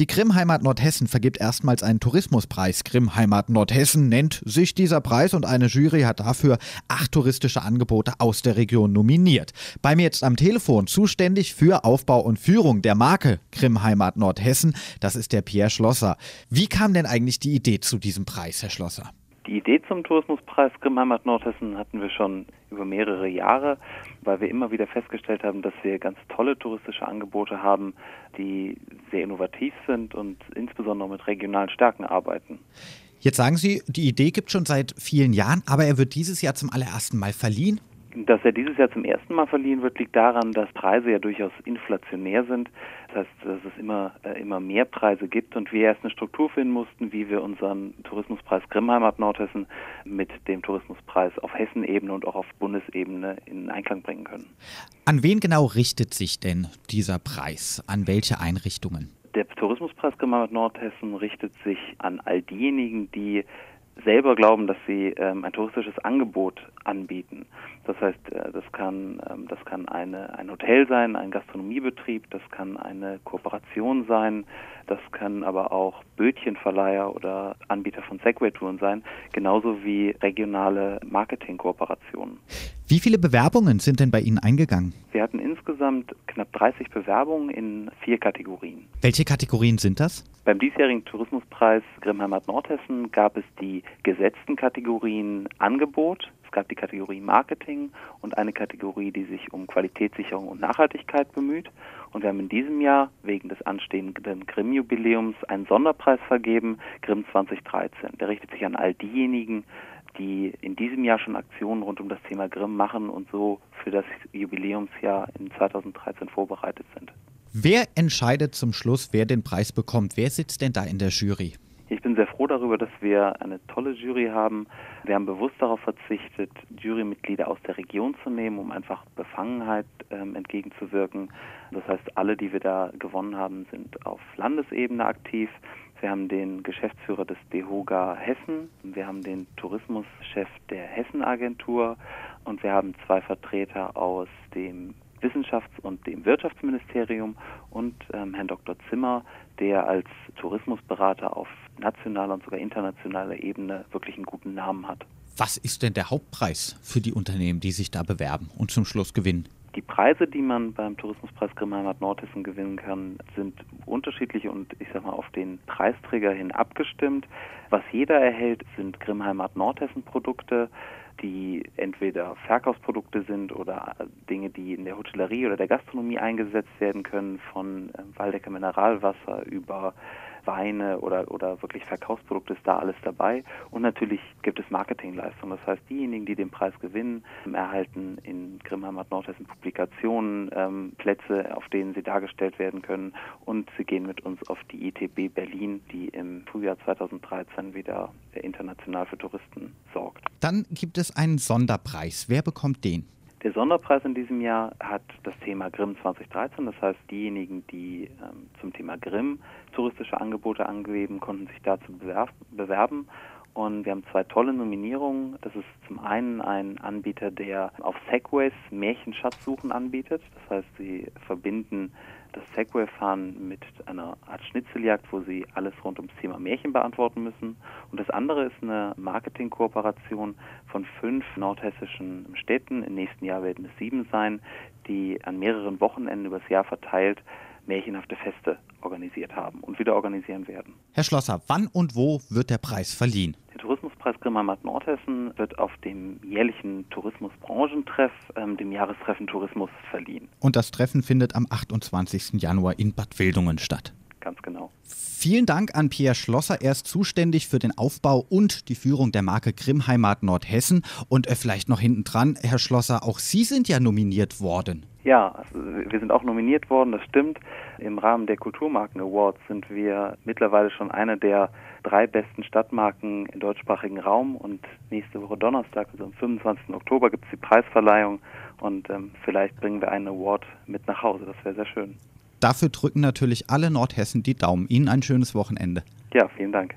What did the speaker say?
Die Grimm Heimat Nordhessen vergibt erstmals einen Tourismuspreis. Grimm Heimat Nordhessen nennt sich dieser Preis und eine Jury hat dafür acht touristische Angebote aus der Region nominiert. Bei mir jetzt am Telefon zuständig für Aufbau und Führung der Marke Grimm Heimat Nordhessen, das ist der Pierre Schlosser. Wie kam denn eigentlich die Idee zu diesem Preis, Herr Schlosser? Die Idee zum Tourismuspreis Grimm Heimat Nordhessen hatten wir schon über mehrere Jahre, weil wir immer wieder festgestellt haben, dass wir ganz tolle touristische Angebote haben, die sehr innovativ sind und insbesondere mit regionalen Stärken arbeiten. Jetzt sagen Sie, die Idee gibt es schon seit vielen Jahren, aber er wird dieses Jahr zum allerersten Mal verliehen. Dass er dieses Jahr zum ersten Mal verliehen wird, liegt daran, dass Preise ja durchaus inflationär sind. Das heißt, dass es immer, äh, immer mehr Preise gibt und wir erst eine Struktur finden mussten, wie wir unseren Tourismuspreis Grimmheimat Nordhessen mit dem Tourismuspreis auf Hessenebene und auch auf Bundesebene in Einklang bringen können. An wen genau richtet sich denn dieser Preis? An welche Einrichtungen? Der Tourismuspreis Grimmheimat Nordhessen richtet sich an all diejenigen, die selber glauben, dass sie ähm, ein touristisches Angebot anbieten. Das heißt, äh, das kann ähm, das kann eine ein Hotel sein, ein Gastronomiebetrieb, das kann eine Kooperation sein, das können aber auch Bötchenverleiher oder Anbieter von Segway-Touren sein, genauso wie regionale Marketingkooperationen. Wie viele Bewerbungen sind denn bei Ihnen eingegangen? Wir hatten insgesamt knapp 30 Bewerbungen in vier Kategorien. Welche Kategorien sind das? Beim diesjährigen Tourismuspreis Grimmheimat Nordhessen gab es die gesetzten Kategorien Angebot, es gab die Kategorie Marketing und eine Kategorie, die sich um Qualitätssicherung und Nachhaltigkeit bemüht. Und wir haben in diesem Jahr wegen des anstehenden Grimm-Jubiläums einen Sonderpreis vergeben, Grimm 2013. Der richtet sich an all diejenigen, die in diesem Jahr schon Aktionen rund um das Thema Grimm machen und so für das Jubiläumsjahr in 2013 vorbereitet sind. Wer entscheidet zum Schluss, wer den Preis bekommt? Wer sitzt denn da in der Jury? Ich bin sehr froh darüber, dass wir eine tolle Jury haben. Wir haben bewusst darauf verzichtet, Jurymitglieder aus der Region zu nehmen, um einfach Befangenheit ähm, entgegenzuwirken. Das heißt, alle, die wir da gewonnen haben, sind auf Landesebene aktiv. Wir haben den Geschäftsführer des DEHOGA Hessen, wir haben den Tourismuschef der Hessenagentur und wir haben zwei Vertreter aus dem Wissenschafts- und dem Wirtschaftsministerium und ähm, Herrn Dr. Zimmer, der als Tourismusberater auf nationaler und sogar internationaler Ebene wirklich einen guten Namen hat. Was ist denn der Hauptpreis für die Unternehmen, die sich da bewerben und zum Schluss gewinnen? Die Preise, die man beim Tourismuspreis Grimmheimat Nordhessen gewinnen kann, sind unterschiedlich und ich sag mal auf den Preisträger hin abgestimmt. Was jeder erhält, sind Grimmheimat Nordhessen Produkte, die entweder Verkaufsprodukte sind oder Dinge, die in der Hotellerie oder der Gastronomie eingesetzt werden können, von äh, Waldecker Mineralwasser über Weine oder, oder wirklich Verkaufsprodukte ist da alles dabei. Und natürlich gibt es Marketingleistungen. Das heißt, diejenigen, die den Preis gewinnen, erhalten in Grimmheimat Nordhessen Publikationen, ähm, Plätze, auf denen sie dargestellt werden können. Und sie gehen mit uns auf die ITB Berlin, die im Frühjahr 2013 wieder international für Touristen sorgt. Dann gibt es einen Sonderpreis. Wer bekommt den? Der Sonderpreis in diesem Jahr hat das Thema Grimm 2013. Das heißt, diejenigen, die ähm, zum Thema Grimm touristische Angebote angeben, konnten sich dazu bewerben. Und wir haben zwei tolle Nominierungen. Das ist zum einen ein Anbieter, der auf Segways Märchenschatzsuchen anbietet. Das heißt, sie verbinden das Segway-Fahren mit einer Art Schnitzeljagd, wo sie alles rund ums Thema Märchen beantworten müssen. Und das andere ist eine Marketingkooperation von fünf nordhessischen Städten. Im nächsten Jahr werden es sieben sein, die an mehreren Wochenenden übers Jahr verteilt märchenhafte Feste organisiert haben und wieder organisieren werden. Herr Schlosser, wann und wo wird der Preis verliehen? Grimmermatt Nordhessen wird auf dem jährlichen Tourismusbranchentreff, ähm, dem Jahrestreffen Tourismus, verliehen. Und das Treffen findet am 28. Januar in Bad Wildungen statt. Ganz genau. Vielen Dank an Pierre Schlosser. Er ist zuständig für den Aufbau und die Führung der Marke Grimmheimat Nordhessen. Und äh, vielleicht noch hinten dran, Herr Schlosser, auch Sie sind ja nominiert worden. Ja, also wir sind auch nominiert worden, das stimmt. Im Rahmen der Kulturmarken Awards sind wir mittlerweile schon eine der drei besten Stadtmarken im deutschsprachigen Raum und nächste Woche Donnerstag, also am 25. Oktober, gibt es die Preisverleihung und ähm, vielleicht bringen wir einen Award mit nach Hause. Das wäre sehr schön. Dafür drücken natürlich alle Nordhessen die Daumen. Ihnen ein schönes Wochenende. Ja, vielen Dank.